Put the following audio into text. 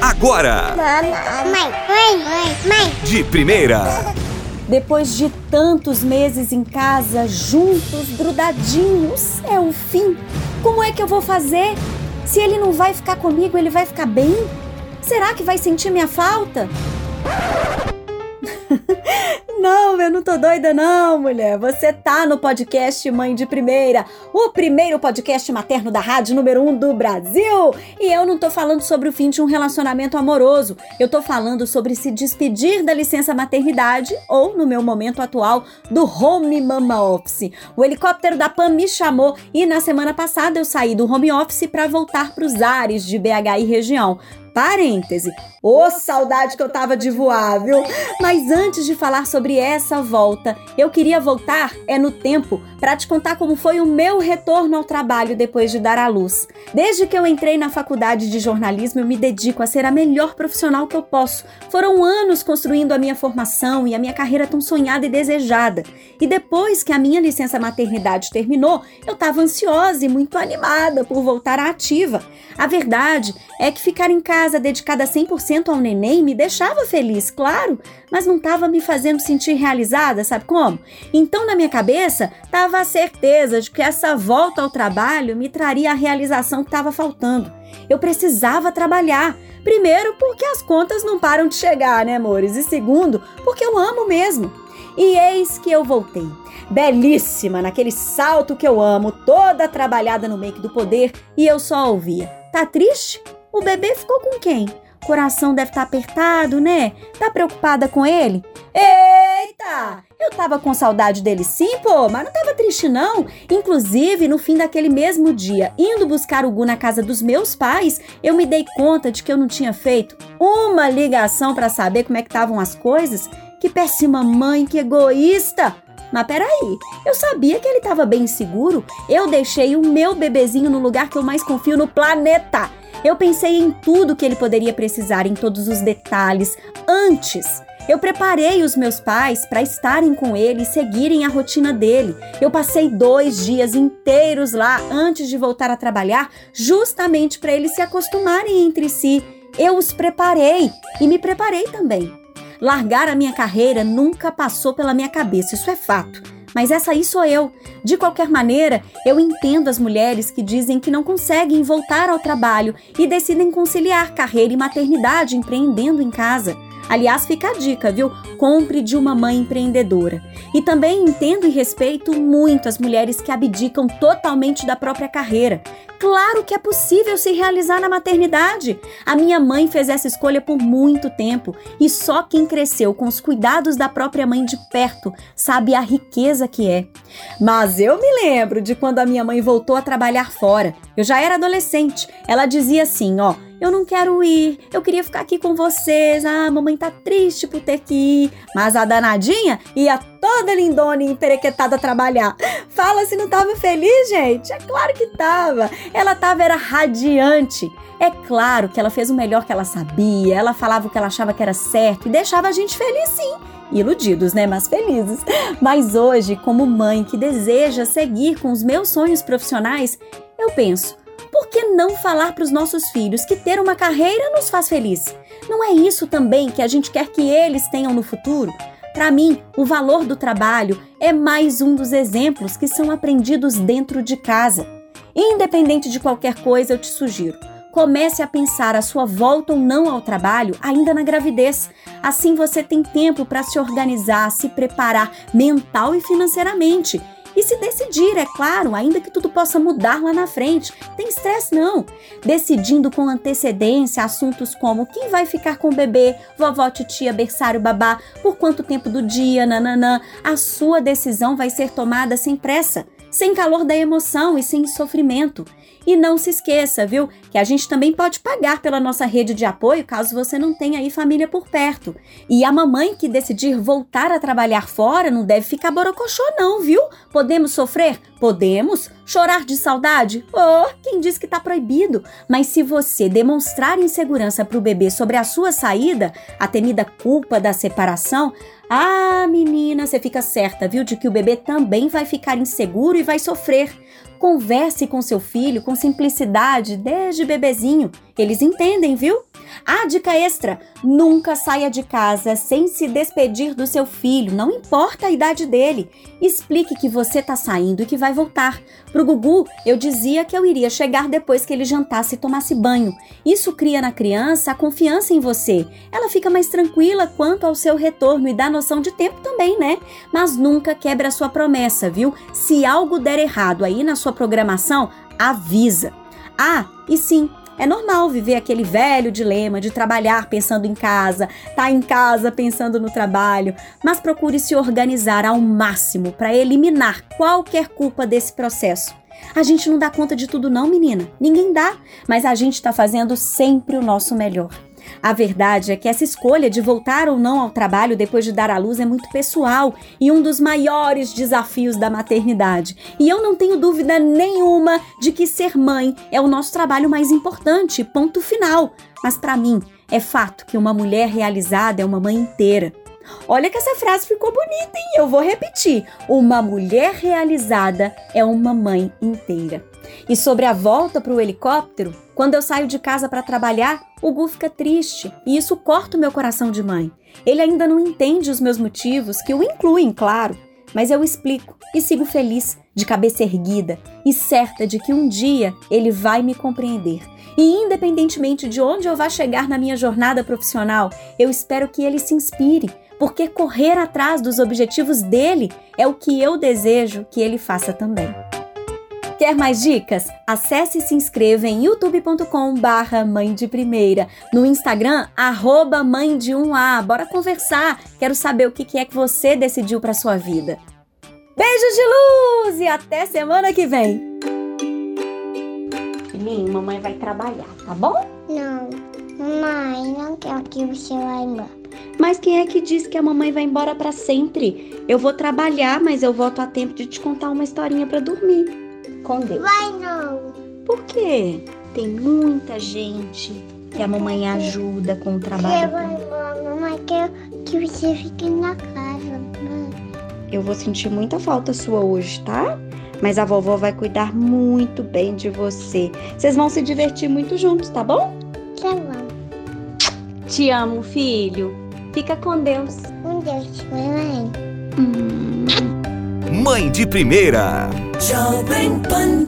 agora. Mãe, mãe, mãe, mãe. De primeira. Depois de tantos meses em casa, juntos, grudadinhos, é o fim. Como é que eu vou fazer? Se ele não vai ficar comigo, ele vai ficar bem? Será que vai sentir minha falta? Não, eu não tô doida não, mulher. Você tá no podcast Mãe de Primeira, o primeiro podcast materno da rádio número um do Brasil. E eu não tô falando sobre o fim de um relacionamento amoroso. Eu tô falando sobre se despedir da licença maternidade ou, no meu momento atual, do home mama office. O helicóptero da PAN me chamou e na semana passada eu saí do home office para voltar para os ares de BH e região. Parêntese. Ô, oh, saudade que eu tava de voar, viu? Mas antes de falar sobre essa volta, eu queria voltar é no tempo para te contar como foi o meu retorno ao trabalho depois de dar à luz. Desde que eu entrei na faculdade de jornalismo, eu me dedico a ser a melhor profissional que eu posso. Foram anos construindo a minha formação e a minha carreira tão sonhada e desejada. E depois que a minha licença maternidade terminou, eu estava ansiosa e muito animada por voltar à ativa. A verdade é que ficar em casa casa dedicada 100% ao neném me deixava feliz, claro, mas não estava me fazendo sentir realizada, sabe como? Então, na minha cabeça, estava a certeza de que essa volta ao trabalho me traria a realização que estava faltando. Eu precisava trabalhar. Primeiro, porque as contas não param de chegar, né, amores? E segundo, porque eu amo mesmo. E eis que eu voltei. Belíssima, naquele salto que eu amo, toda trabalhada no make do poder, e eu só ouvia: Tá triste? O bebê ficou com quem? Coração deve estar tá apertado, né? Tá preocupada com ele? Eita! Eu tava com saudade dele sim, pô, mas não tava triste não. Inclusive, no fim daquele mesmo dia, indo buscar o Gu na casa dos meus pais, eu me dei conta de que eu não tinha feito uma ligação para saber como é que estavam as coisas. Que péssima mãe, que egoísta! Mas peraí, eu sabia que ele estava bem seguro. Eu deixei o meu bebezinho no lugar que eu mais confio no planeta. Eu pensei em tudo que ele poderia precisar, em todos os detalhes, antes. Eu preparei os meus pais para estarem com ele e seguirem a rotina dele. Eu passei dois dias inteiros lá antes de voltar a trabalhar, justamente para eles se acostumarem entre si. Eu os preparei e me preparei também. Largar a minha carreira nunca passou pela minha cabeça, isso é fato. Mas essa aí sou eu. De qualquer maneira, eu entendo as mulheres que dizem que não conseguem voltar ao trabalho e decidem conciliar carreira e maternidade empreendendo em casa. Aliás, fica a dica, viu? Compre de uma mãe empreendedora. E também entendo e respeito muito as mulheres que abdicam totalmente da própria carreira. Claro que é possível se realizar na maternidade. A minha mãe fez essa escolha por muito tempo e só quem cresceu com os cuidados da própria mãe de perto sabe a riqueza que é. Mas eu me lembro de quando a minha mãe voltou a trabalhar fora. Eu já era adolescente. Ela dizia assim, ó: eu não quero ir, eu queria ficar aqui com vocês. Ah, mamãe tá triste por ter que ir. Mas a danadinha ia toda lindona e emperequetada trabalhar. Fala se não tava feliz, gente. É claro que tava. Ela tava era radiante. É claro que ela fez o melhor que ela sabia, ela falava o que ela achava que era certo e deixava a gente feliz sim. Iludidos, né? Mas felizes. Mas hoje, como mãe que deseja seguir com os meus sonhos profissionais, eu penso, por que não falar para os nossos filhos que ter uma carreira nos faz feliz? Não é isso também que a gente quer que eles tenham no futuro? Para mim, o valor do trabalho é mais um dos exemplos que são aprendidos dentro de casa. Independente de qualquer coisa, eu te sugiro. Comece a pensar a sua volta ou não ao trabalho ainda na gravidez. Assim você tem tempo para se organizar, se preparar mental e financeiramente e se decidir, é claro, ainda que tudo possa mudar lá na frente. Tem estresse não. Decidindo com antecedência assuntos como quem vai ficar com o bebê, vovó, titia, berçário, babá, por quanto tempo do dia, nananã. A sua decisão vai ser tomada sem pressa, sem calor da emoção e sem sofrimento. E não se esqueça, viu, que a gente também pode pagar pela nossa rede de apoio caso você não tenha aí família por perto. E a mamãe que decidir voltar a trabalhar fora não deve ficar borocochô não, viu? Podemos sofrer? Podemos. Chorar de saudade? Oh, quem diz que tá proibido? Mas se você demonstrar insegurança para o bebê sobre a sua saída, a temida culpa da separação, ah, menina, você fica certa, viu, de que o bebê também vai ficar inseguro e vai sofrer. Converse com seu filho com simplicidade desde bebezinho. Eles entendem, viu? Ah, dica extra: nunca saia de casa sem se despedir do seu filho, não importa a idade dele. Explique que você tá saindo e que vai voltar. Pro Gugu, eu dizia que eu iria chegar depois que ele jantasse e tomasse banho. Isso cria na criança a confiança em você. Ela fica mais tranquila quanto ao seu retorno e dá noção de tempo também, né? Mas nunca quebre a sua promessa, viu? Se algo der errado aí na sua programação, avisa. Ah, e sim, é normal viver aquele velho dilema de trabalhar pensando em casa, tá em casa pensando no trabalho, mas procure se organizar ao máximo para eliminar qualquer culpa desse processo. A gente não dá conta de tudo não, menina. Ninguém dá, mas a gente está fazendo sempre o nosso melhor. A verdade é que essa escolha de voltar ou não ao trabalho depois de dar à luz é muito pessoal e um dos maiores desafios da maternidade. E eu não tenho dúvida nenhuma de que ser mãe é o nosso trabalho mais importante, ponto final. Mas para mim, é fato que uma mulher realizada é uma mãe inteira. Olha que essa frase ficou bonita, hein? Eu vou repetir. Uma mulher realizada é uma mãe inteira. E sobre a volta para o helicóptero, quando eu saio de casa para trabalhar, o Gu fica triste e isso corta o meu coração de mãe. Ele ainda não entende os meus motivos, que o incluem, claro, mas eu explico e sigo feliz, de cabeça erguida e certa de que um dia ele vai me compreender. E independentemente de onde eu vá chegar na minha jornada profissional, eu espero que ele se inspire, porque correr atrás dos objetivos dele é o que eu desejo que ele faça também. Quer mais dicas? Acesse e se inscreva em youtube.com barra mãe de primeira. No Instagram, arroba mãe de 1A. Bora conversar. Quero saber o que é que você decidiu para sua vida. Beijos de luz e até semana que vem. Filhinho, mamãe vai trabalhar, tá bom? Não. Mãe, não quero que você vá embora. Mas quem é que diz que a mamãe vai embora para sempre? Eu vou trabalhar, mas eu volto a tempo de te contar uma historinha para dormir com Deus. Vai não. Por quê? Tem muita gente que a mamãe ajuda com o trabalho. Eu vou embora, mamãe, quero que você fique na casa. Mãe. Eu vou sentir muita falta sua hoje, tá? Mas a vovó vai cuidar muito bem de você. Vocês vão se divertir muito juntos, tá bom? Tá bom. Te amo, filho. Fica com Deus. Com Deus, mãe. Hum. Mãe de primeira. Jovem Pan